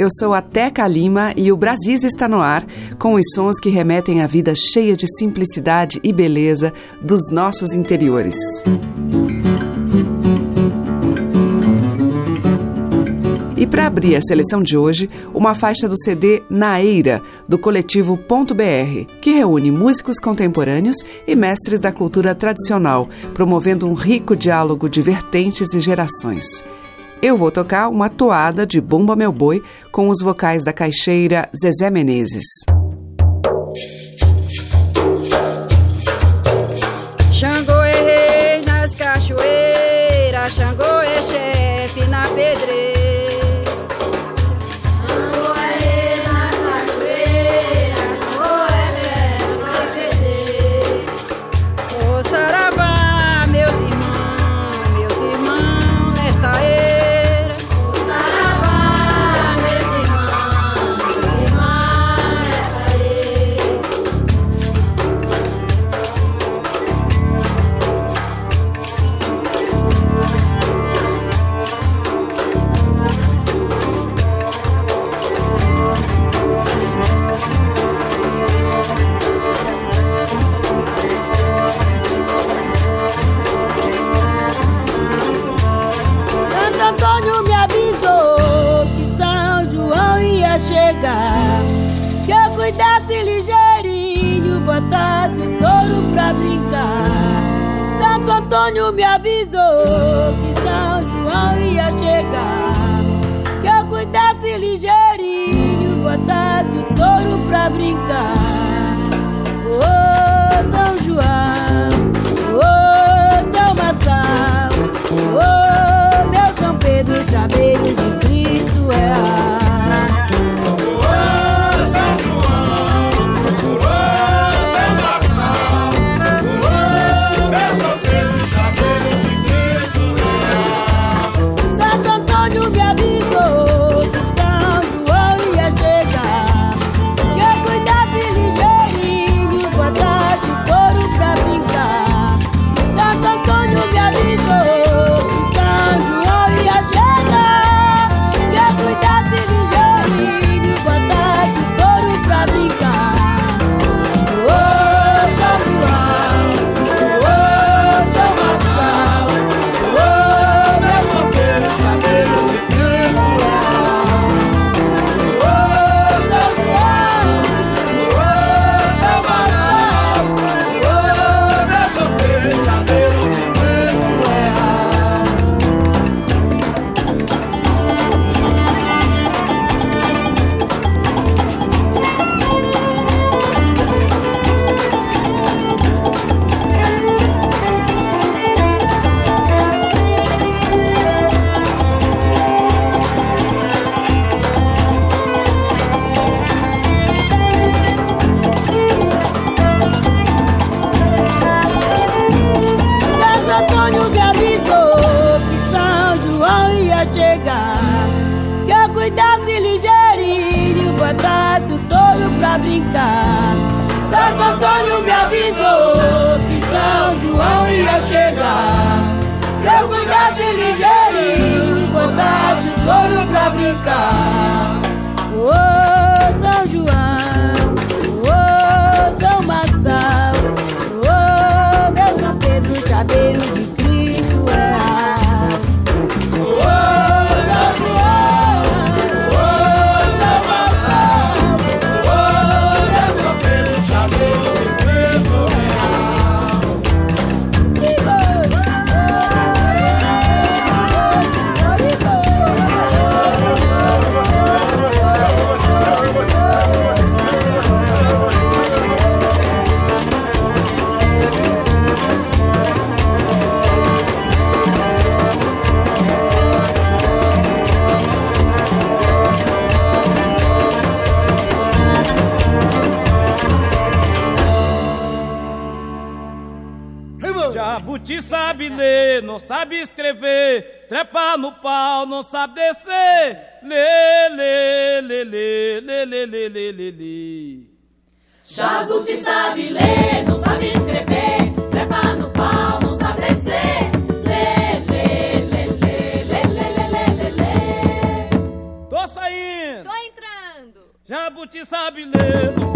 Eu sou a Teca Lima e o Brasis está no ar, com os sons que remetem à vida cheia de simplicidade e beleza dos nossos interiores. E para abrir a seleção de hoje, uma faixa do CD Naeira, do coletivo Ponto BR, que reúne músicos contemporâneos e mestres da cultura tradicional, promovendo um rico diálogo de vertentes e gerações. Eu vou tocar uma toada de Bomba Meu Boi com os vocais da caixeira Zezé Menezes. Jabuti sabe ler, não sabe escrever, trepa no pau, não sabe descer. Lê, lê, lê, lê, lê, lê, lê, lê, lê, Tô saindo! Tô entrando! Jabuti sabe ler, não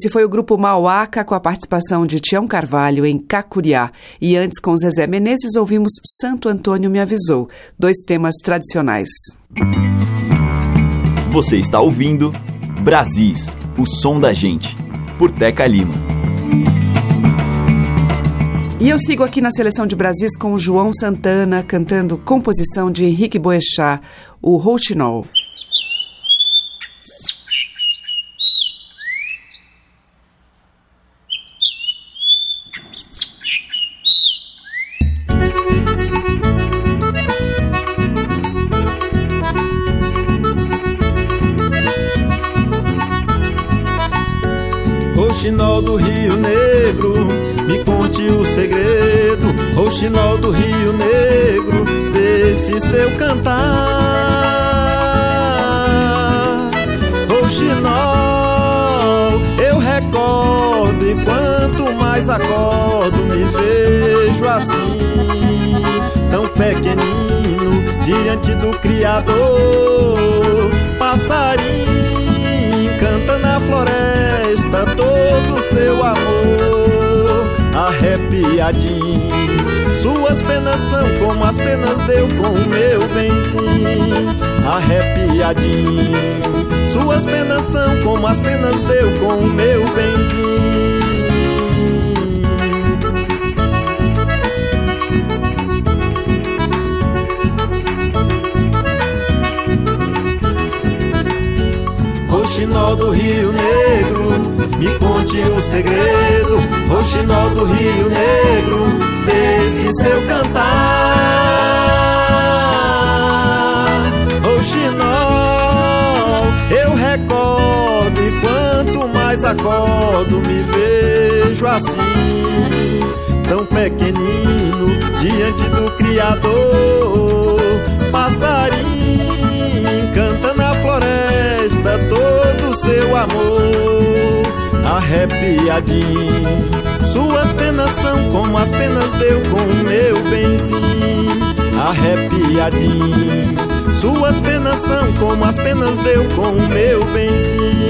Esse foi o grupo Mauaca com a participação de Tião Carvalho em Cacuriá. E antes, com Zezé Menezes, ouvimos Santo Antônio Me Avisou, dois temas tradicionais. Você está ouvindo Brasis, o som da gente, por Teca Lima. E eu sigo aqui na seleção de Brasis com o João Santana cantando composição de Henrique Boechat, o Rouxinol. Roxinol do Rio Negro, me conte o segredo. Roxinol do Rio Negro, desse seu cantar. Roxinol, eu recordo e quanto mais acordo, me vejo assim, tão pequenino diante do Criador. Passarinho seu amor arrepiadinho. Suas penas são como as penas deu com o meu benzinho, arrepiadinho. Suas penas são como as penas deu com o meu benzinho. Roxinol do Rio Negro, me conte o segredo. Roxinol do Rio Negro, desse seu cantar. Roxinol, eu recordo e quanto mais acordo, me vejo assim, tão pequenino diante do Criador. Passarinho canta na floresta todo seu amor arrepiadinho. Suas penas são como as penas deu com o meu benzinho, arrepiadinho. Suas penas são como as penas deu com o meu benzinho.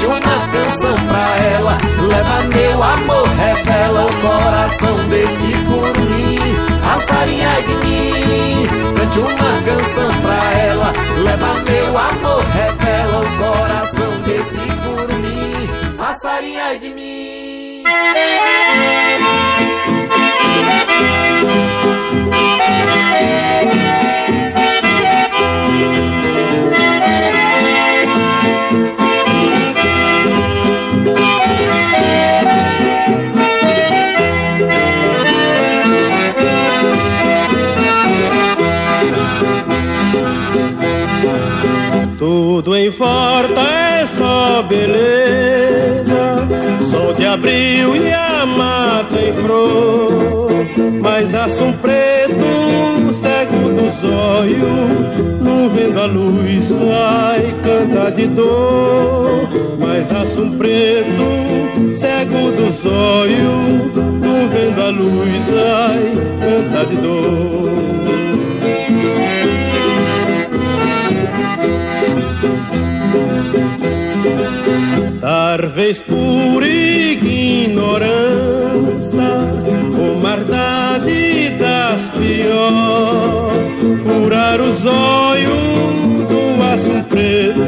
Cante uma canção pra ela. Leva meu amor, revela o coração desse curumim. Passarinha de mim, cante uma canção pra ela. Leva meu amor, revela o coração desse curumim. Passarinha de mim. Volta é só beleza, sol de abril e a mata em flor. Mas assum preto, cego dos olhos, não vendo a luz, ai, canta de dor. Mas assum preto, cego dos olhos, não vendo a luz, ai, canta de dor. Talvez por ignorância ou maldade das pior Furar os olhos do aço preto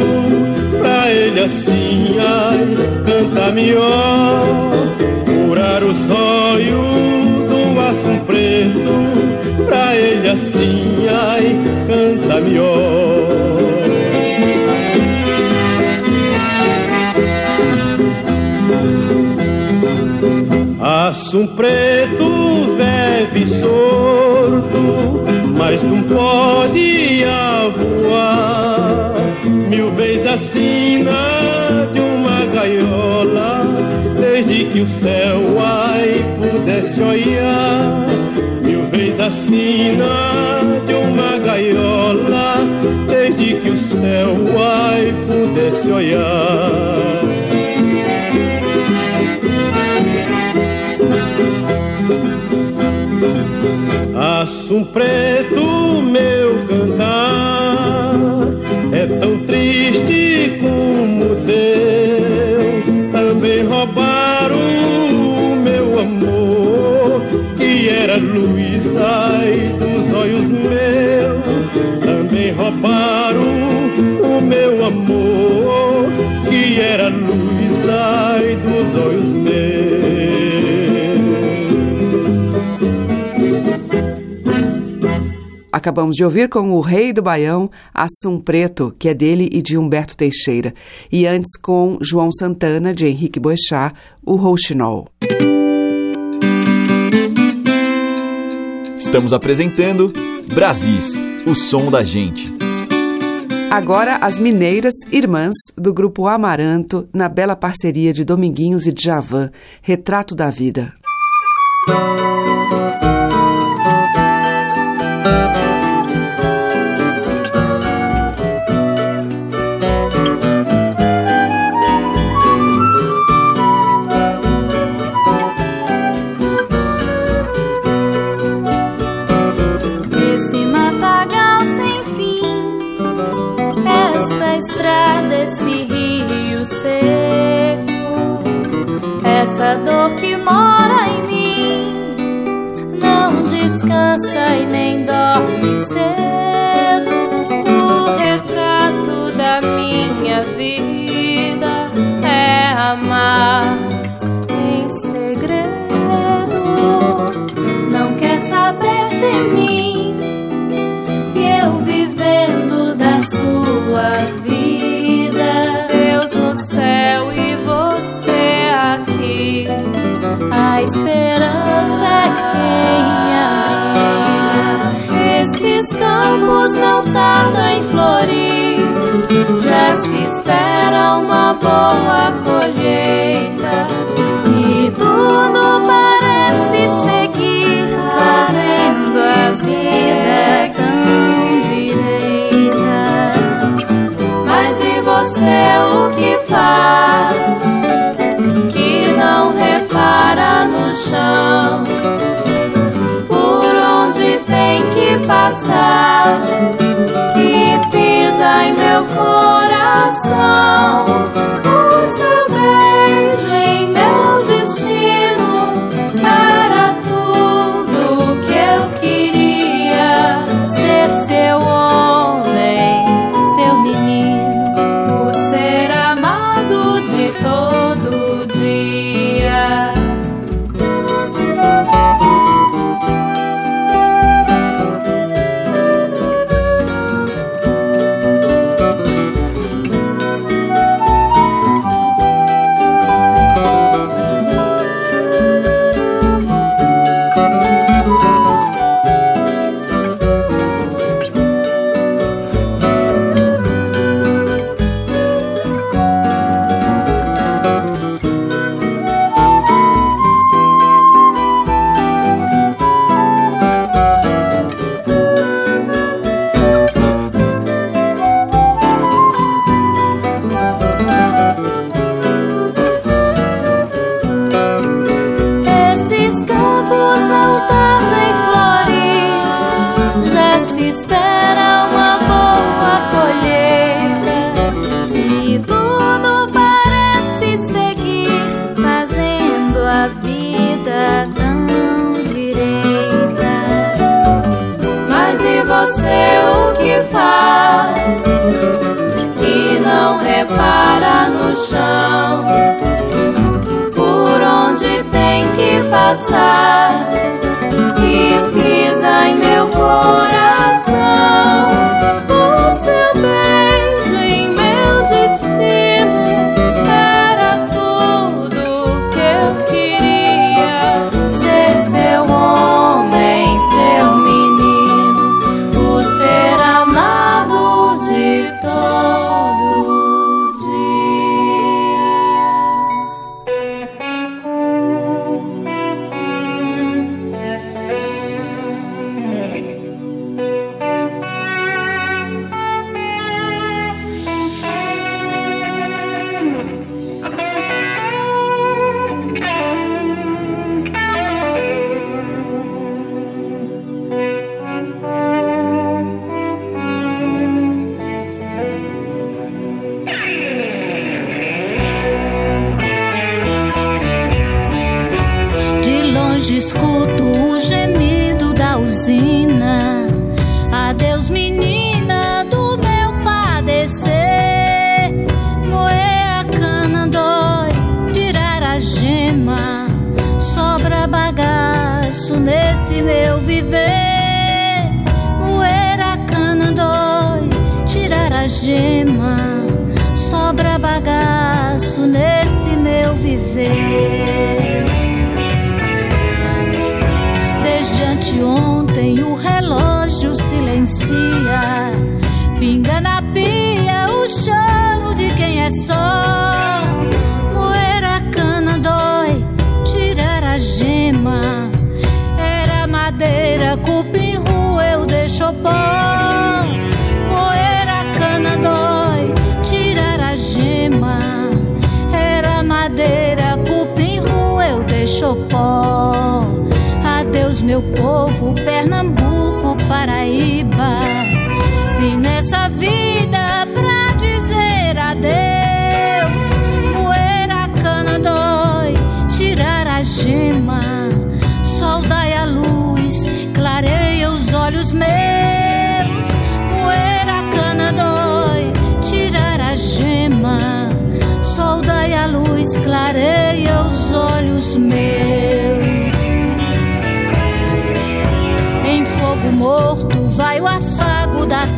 Pra ele assim, ai, canta melhor. Furar os olhos do aço preto Pra ele assim, ai, canta melhor Aço preto vive sordo, mas não pode voar. Mil vezes assina de uma gaiola, desde que o céu ai pudesse olhar. Mil vezes assina de uma gaiola, desde que o céu ai pudesse olhar. Aço preto, meu cantar é tão triste como teu. Também roubaram o meu amor, que era luz ai, dos olhos meus. Também roubaram o meu amor, que era luz Acabamos de ouvir com o Rei do Baião, Assum Preto, que é dele e de Humberto Teixeira. E antes com João Santana, de Henrique Boechat, o Rouxinol. Estamos apresentando Brasis, o som da gente. Agora, as mineiras irmãs do grupo Amaranto, na bela parceria de Dominguinhos e Djavan, Retrato da Vida. Esse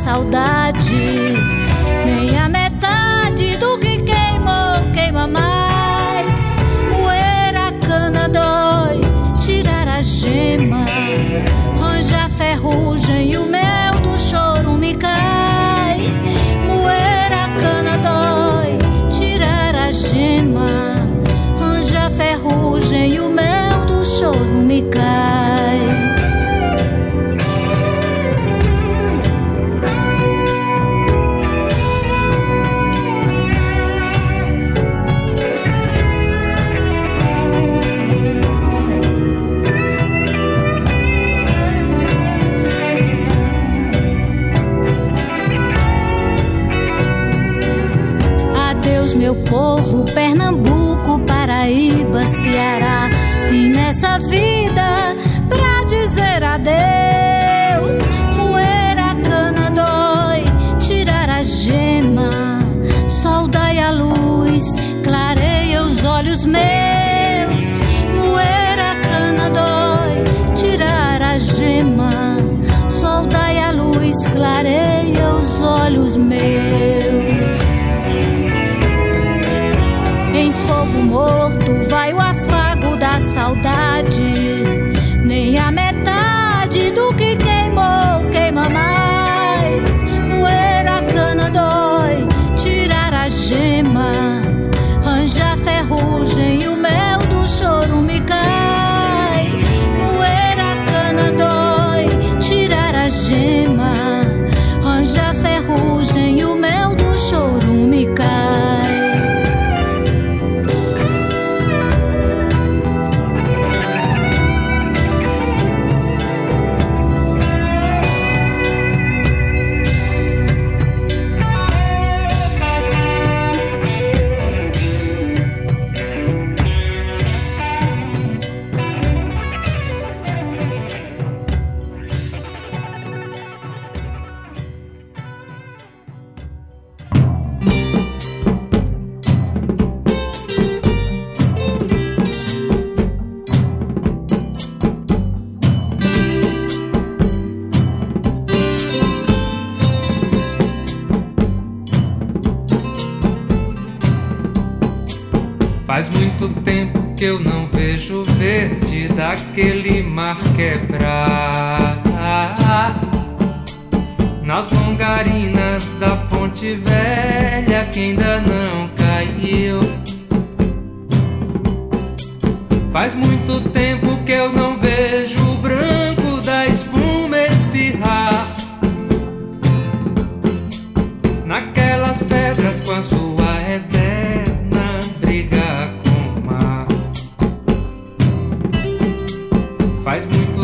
saudade. Nem a metade do que queimou queima mais. Moer a cana dói, tirar a gema, ranja a ferrugem e o mel do choro me cai. Moer a cana dói, tirar a gema, ranja a ferrugem e o mel do choro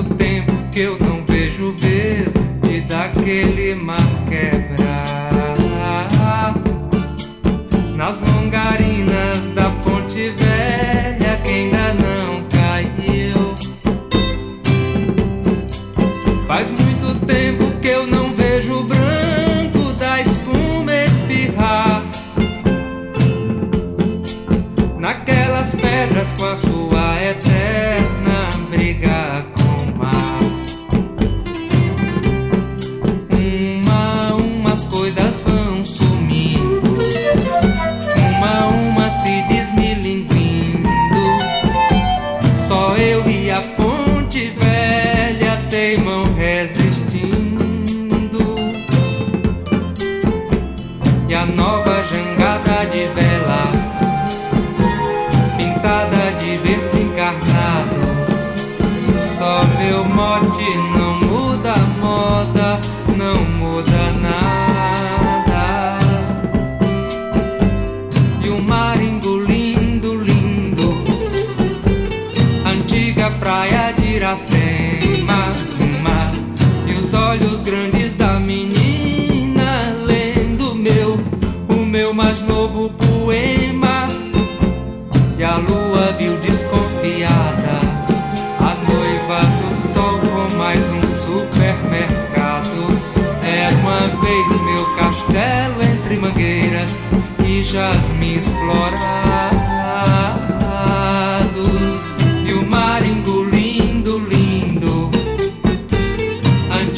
tempo que eu tô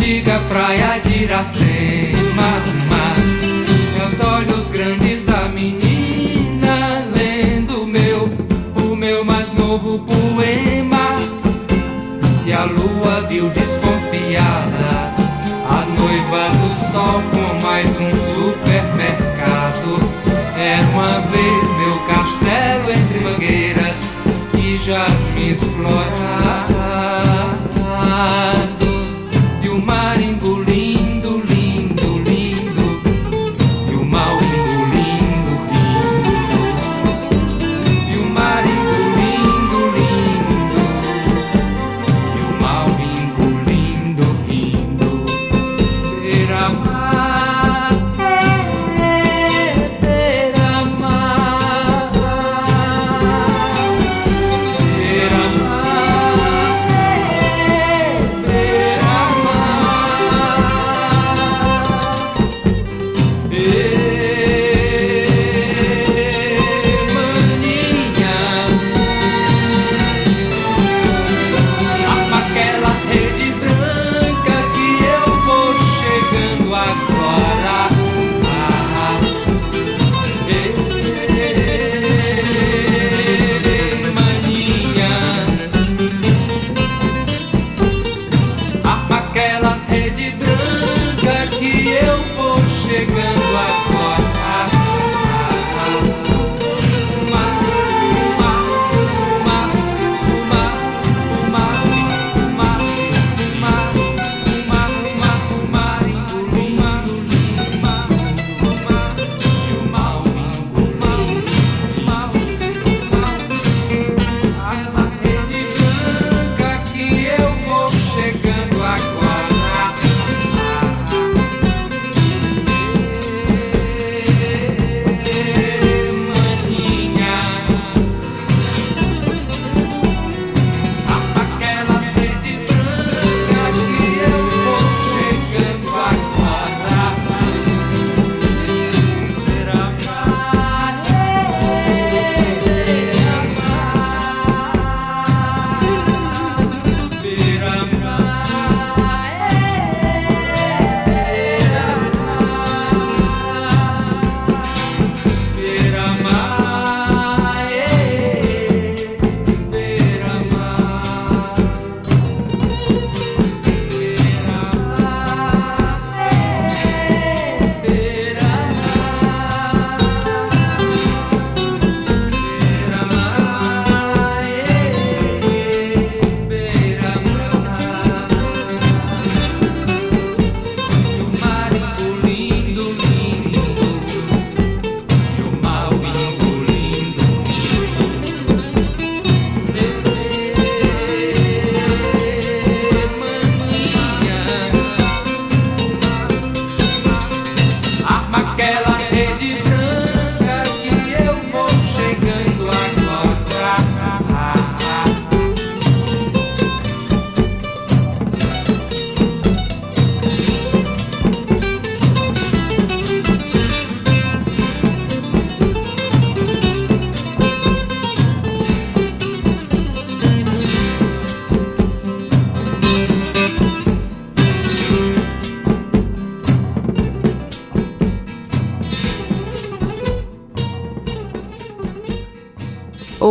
diga praia de Iracema, mar. Meus olhos grandes da menina, lendo meu, o meu mais novo poema. E a lua viu desconfiada a noiva do sol com mais um supermercado. Era uma vez meu castelo entre mangueiras e jasmins floradas.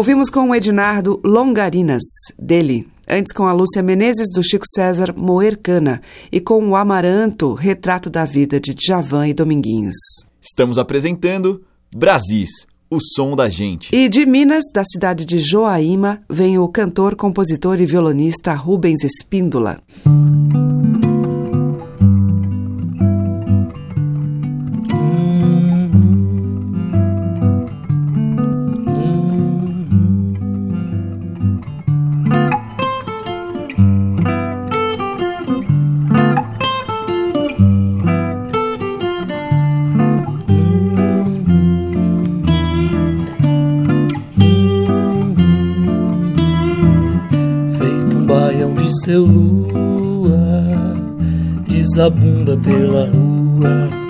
Ouvimos com o Ednardo Longarinas, dele. Antes com a Lúcia Menezes, do Chico César, Moer Cana. E com o Amaranto, Retrato da Vida, de Djavan e Dominguinhos. Estamos apresentando Brasis, o som da gente. E de Minas, da cidade de Joaíma, vem o cantor, compositor e violonista Rubens Espíndola. Desabunda pela rua.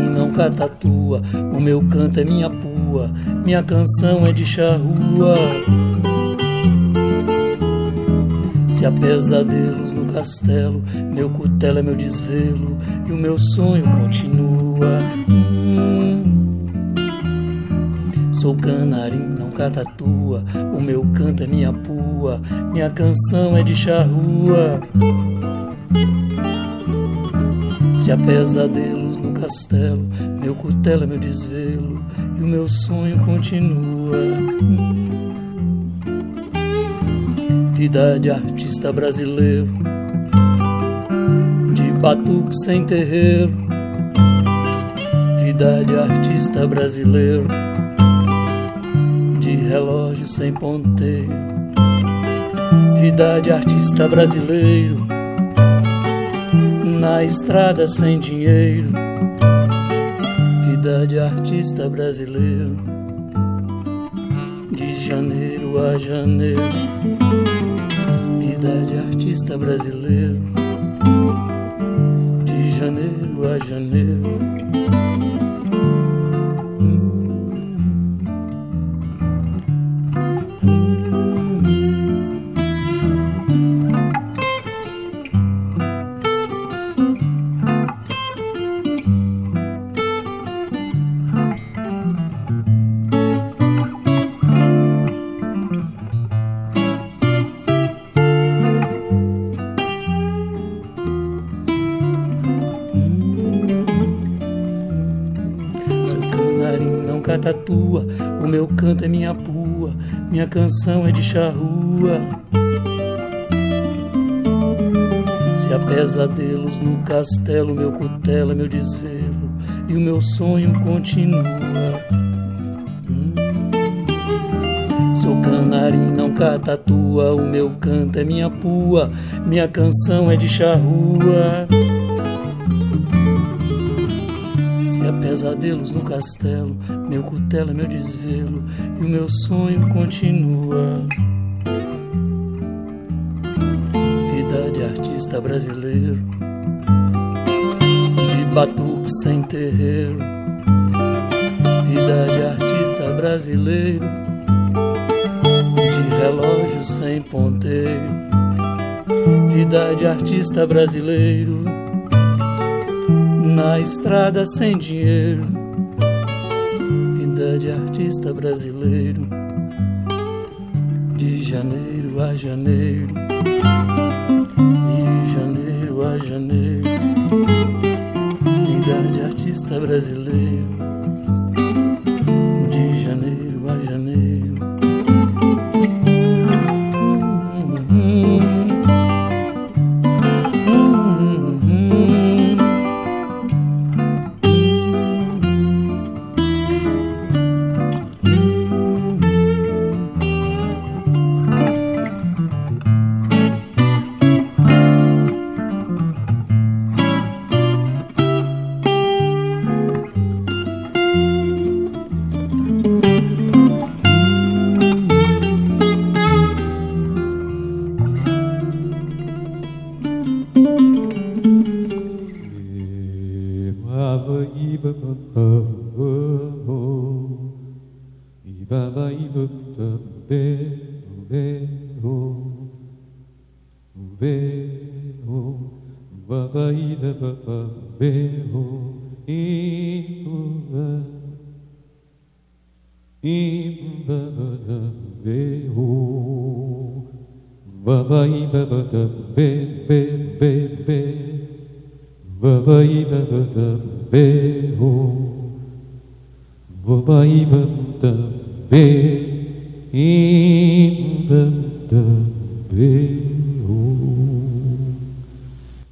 Canarim, não catatua. O meu canto é minha pua, minha canção é de charrua. Se há pesadelos no castelo, meu cutelo é meu desvelo e o meu sonho continua. Hum. Sou canarim, não catatua. O meu canto é minha pua, minha canção é de charrua. Se há pesadelos no castelo, meu cutelo é meu desvelo e o meu sonho continua. Vida de artista brasileiro, de batuque sem terreiro. Vida de artista brasileiro de relógio sem ponteiro, vida de artista brasileiro, na estrada sem dinheiro, vida de artista brasileiro, de janeiro a janeiro, vida de artista brasileiro, de janeiro a janeiro. Não catatua. O meu canto é minha pua, minha canção é de charrua. Se há pesadelos no castelo, meu cutelo é meu desvelo e o meu sonho continua. Hum. Sou canarim, não catatua. O meu canto é minha pua, minha canção é de charrua. Pesadelos no castelo, meu cutelo é meu desvelo e o meu sonho continua. Vida de artista brasileiro, de batuque sem terreiro. Vida de artista brasileiro, de relógio sem ponteiro. Vida de artista brasileiro na estrada sem dinheiro. Vida de artista brasileiro, de janeiro a janeiro, de janeiro a janeiro. Vida de artista brasileiro, beho imba imba beho baba imba be be be be baba imba beho baba imba be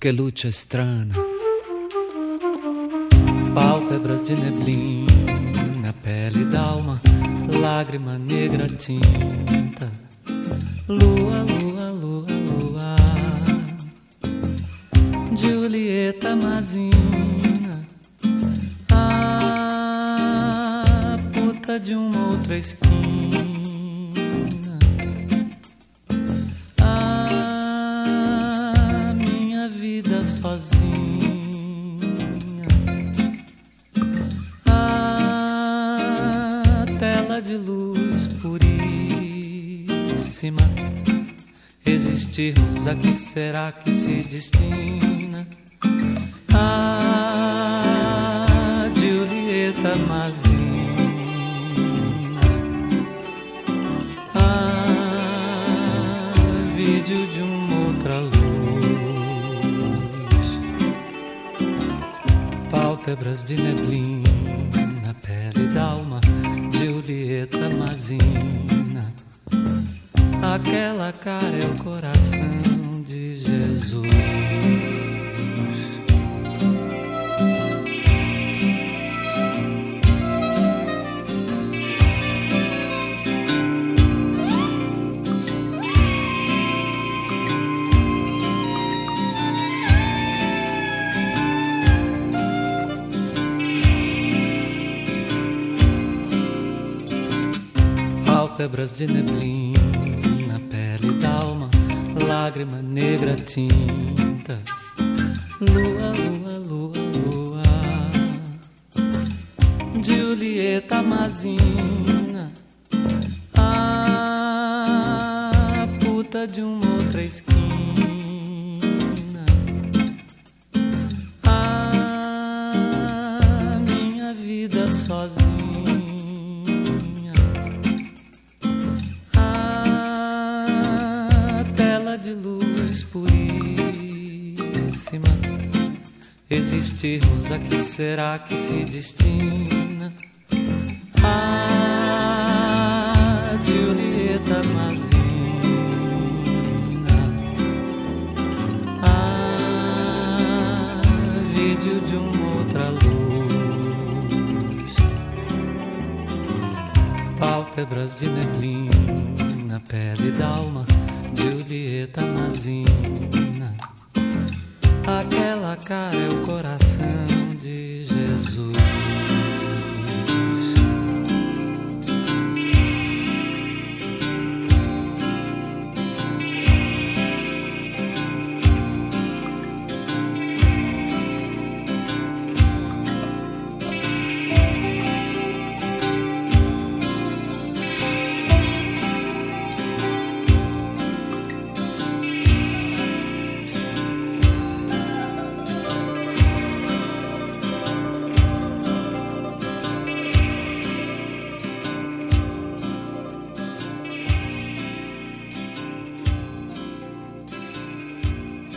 Che luce strana, pálpebras de neblina, pele d'alma, lágrima negra tinta, lua, lua, lua, lua, Julieta Mazina, a puta de uma outra esquina. De luz puríssima. Existirmos a que será que se destina? A Julieta Mazina. Ah, vídeo de uma outra luz. Pálpebras de neblina, Julieta Mazina. Aquela cara é o coração Pálpebras de neblina, pele d'alma, lágrima negra tinta. Lua, lua, lua, lua. Julieta Mazina, será que se destina? A Julieta Mazina. Vídeo de uma outra luz. Pálpebras de neblina, pele d'alma, Julieta Mazina. Aquela cara é o coração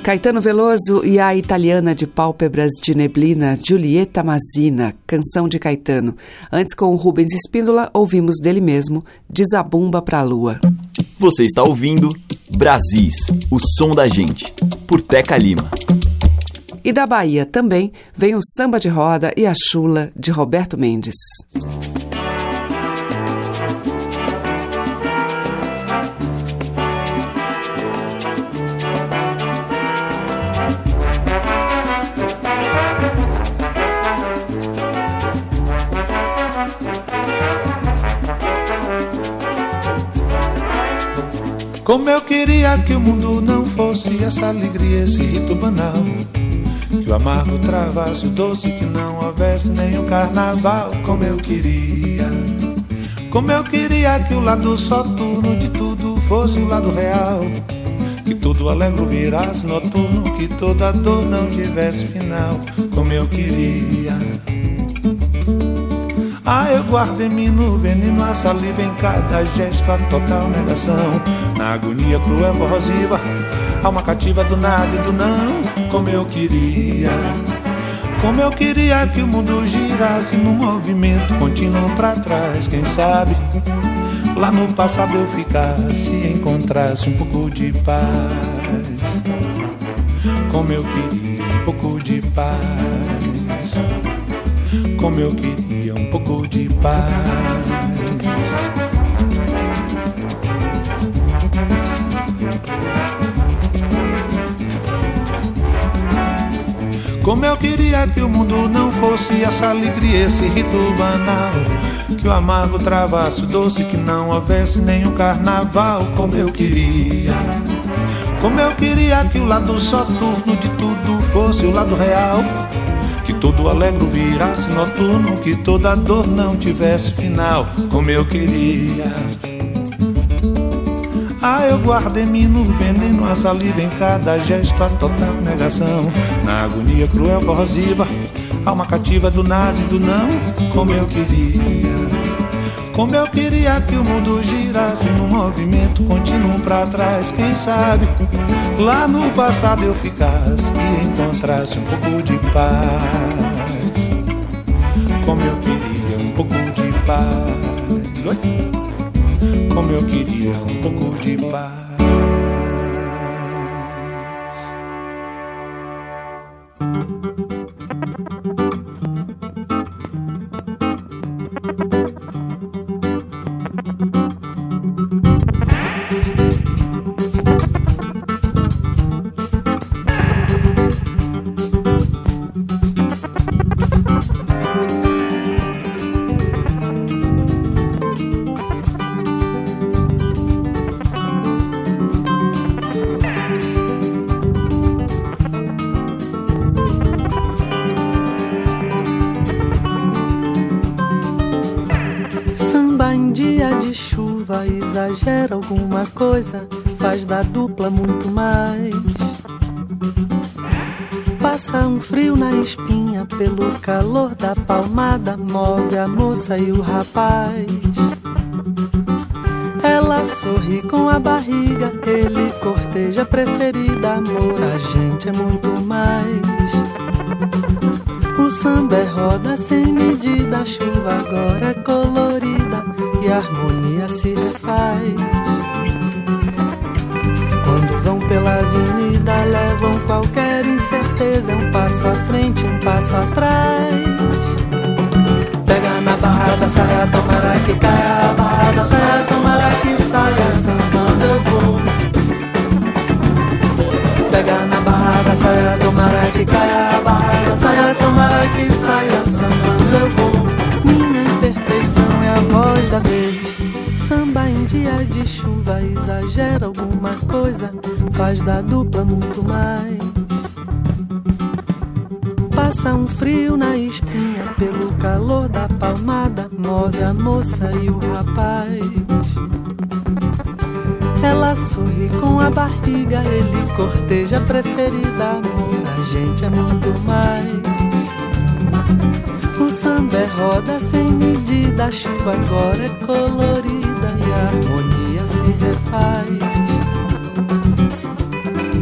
Caetano Veloso e a italiana de pálpebras de neblina, Giulietta Mazina, canção de Caetano. Antes, com o Rubens Espíndola, ouvimos dele mesmo, Desabumba pra Lua. Você está ouvindo Brasis, o som da gente, por Teca Lima. E da Bahia também vem o Samba de Roda e a Chula, de Roberto Mendes. Como eu queria que o mundo não fosse essa alegria, esse rito banal. Que o amargo travasse o doce, que não houvesse nenhum carnaval. Como eu queria, como eu queria que o lado soturno de tudo fosse o lado real. Que todo alegro virasse noturno, que toda dor não tivesse final, como eu queria. Ah, eu guardo em mim no veneno a saliva em cada gesto, a total negação. Na agonia cruel, corrosiva, alma cativa do nada e do não, como eu queria. Como eu queria que o mundo girasse num movimento contínuo pra trás, quem sabe? Lá no passado eu ficasse e encontrasse um pouco de paz. Como eu queria um pouco de paz. Como eu queria pouco de paz. Como eu queria que o mundo não fosse essa alegria, esse rito banal. Que o amargo travasse o doce, que não houvesse nenhum carnaval. Como eu queria. Como eu queria que o lado soturno de tudo fosse o lado real. Todo alegro virasse noturno, que toda dor não tivesse final. Como eu queria. Ah, eu guardo em mim no veneno a saliva em cada gesto, a total negação. Na agonia cruel, corrosiva, alma cativa do nada e do não, como eu queria. Como eu queria que o mundo girasse num movimento contínuo pra trás, quem sabe? Lá no passado eu ficasse e encontrasse um pouco de paz. Como eu queria um pouco de paz. Como eu queria um pouco de paz. Coisa, faz da dupla muito mais. Passa um frio na espinha pelo calor da palmada, move a moça e o rapaz. Ela sorri com a barriga, ele corteja preferida, amor, a gente é muito mais. O samba é roda sem medida, a chuva agora é colorida e a harmonia se refaz. Levam qualquer incerteza, um passo à frente, um passo atrás. Pega na barra da saia, tomara que caia a barra da saia, tomara que saia, sambando eu vou. Pega na barra da saia, tomara que caia a barra da saia, tomara que saia, sambando eu vou. Minha imperfeição é a voz da vez. Dia de chuva exagera alguma coisa, faz da dupla muito mais. Passa um frio na espinha pelo calor da palmada, move a moça e o rapaz. Ela sorri com a barriga, ele corteja a preferida, amor, a gente é muito mais. O samba é roda sem medida, a chuva agora é colorida a harmonia se refaz.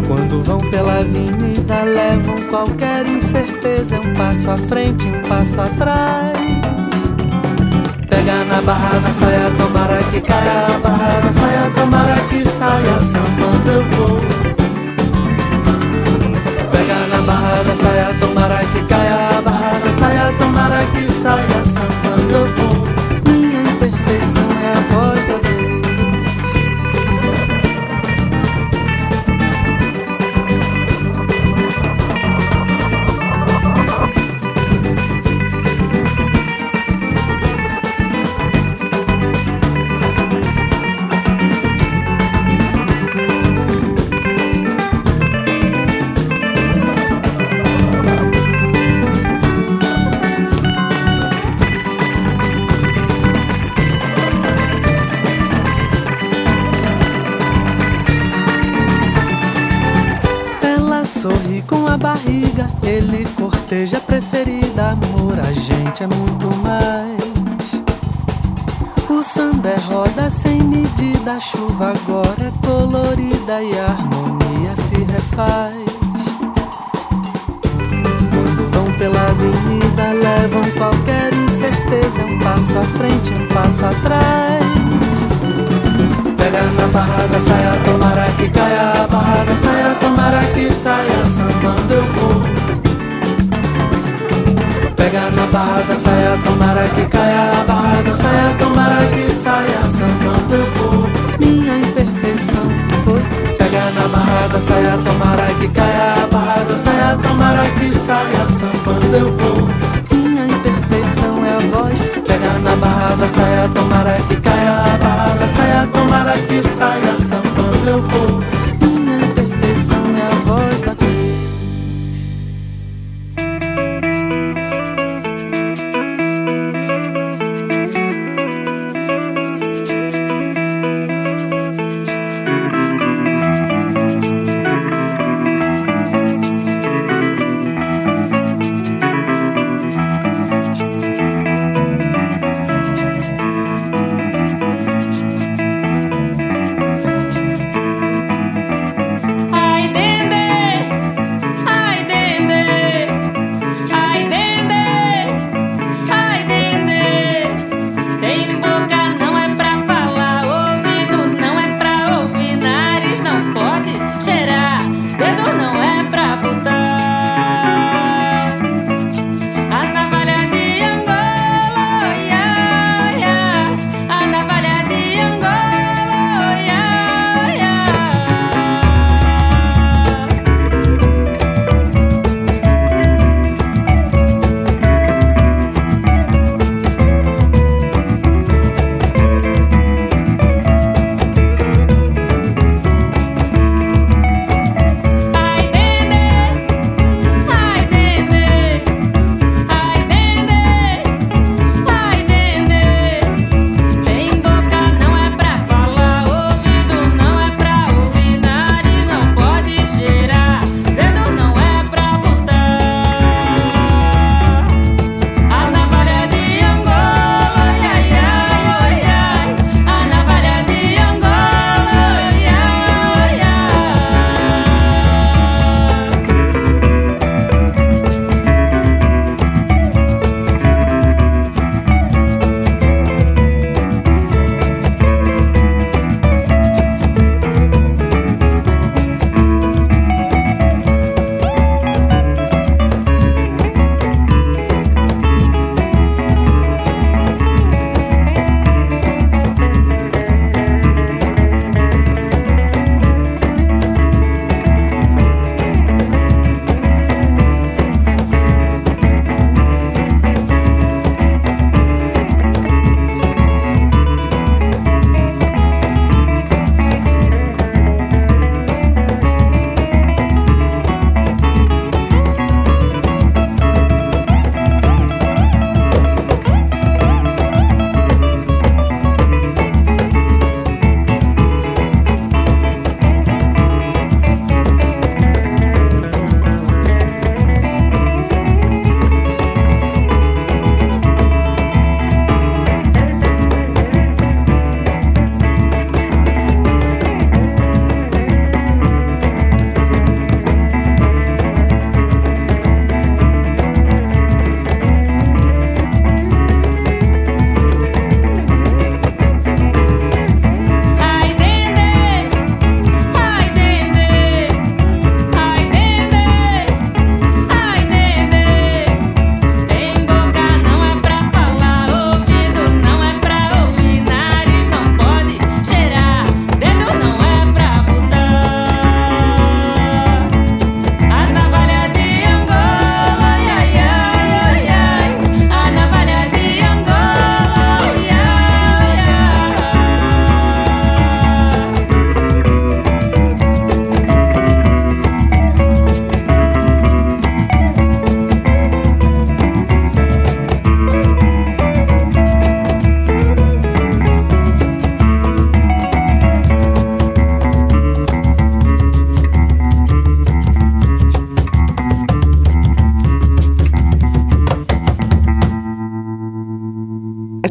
Quando vão pela avenida, levam qualquer incerteza, um passo à frente, um passo atrás. Pega na barra da saia, tomara que caia a barra da saia, tomara que saia, sambando eu vou. Pega na barra da saia, tomara que caia a barra da saia, tomara que saia, é muito mais. O samba é roda sem medida, a chuva agora é colorida e a harmonia se refaz. Quando vão pela avenida, levam qualquer incerteza. Um passo à frente, um passo atrás. Pega na barra da saia, tomara que caia a barra da saia, tomara que saia, sambando eu vou. Pega na barra da saia, tomara que caia a barra saia, tomara que saia, sambando eu vou. Minha imperfeição foi. Pega na barra da saia, tomara que caia a barra saia, tomara que saia, sambando eu vou. Minha imperfeição é a voz. Pega na barra da saia, tomara que caia a barra saia, tomara que saia, sambando eu vou. Minha imperfeição é a voz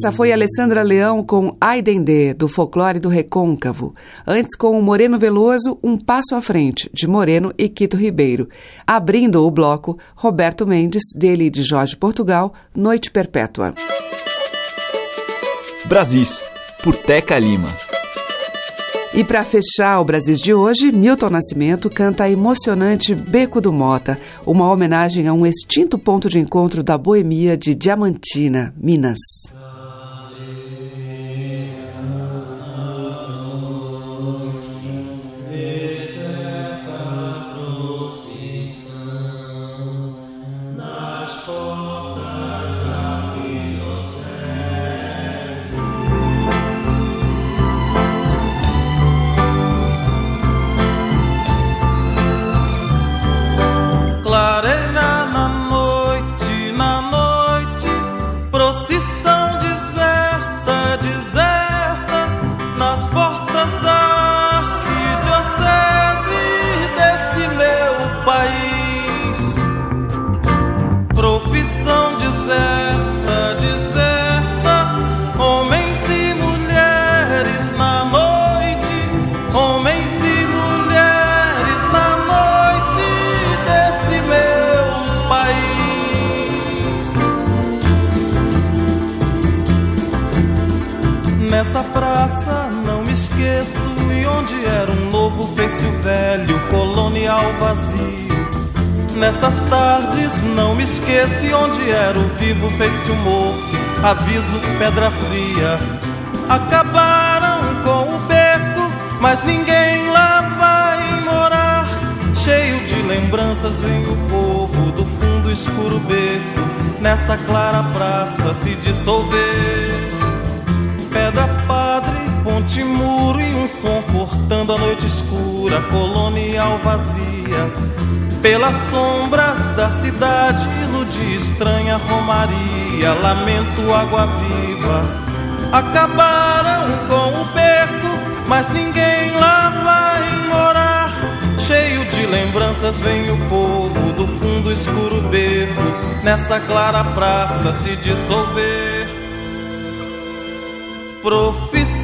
Essa foi Alessandra Leão com Ai Dendê, do folclore do Recôncavo. Antes, com o Moreno Veloso, Um Passo à Frente, de Moreno e Quito Ribeiro. Abrindo o bloco, Roberto Mendes, dele e de Jorge Portugal, Noite Perpétua. Brasis, por Teca Lima. E para fechar o Brasis de hoje, Milton Nascimento canta a emocionante Beco do Mota, uma homenagem a um extinto ponto de encontro da boemia de Diamantina, Minas. Lembranças vem o povo do fundo escuro beco, nessa clara praça se dissolver. Profissão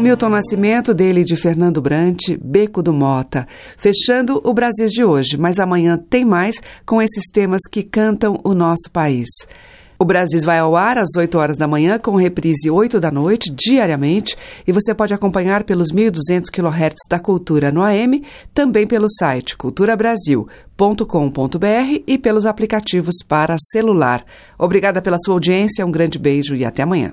Milton Nascimento, dele de Fernando Brant, Beco do Mota. Fechando o Brasil de hoje, mas amanhã tem mais com esses temas que cantam o nosso país. O Brasil vai ao ar às 8 horas da manhã, com reprise 8 da noite, diariamente, e você pode acompanhar pelos 1.200 kHz da Cultura no AM, também pelo site culturabrasil.com.br e pelos aplicativos para celular. Obrigada pela sua audiência, um grande beijo e até amanhã.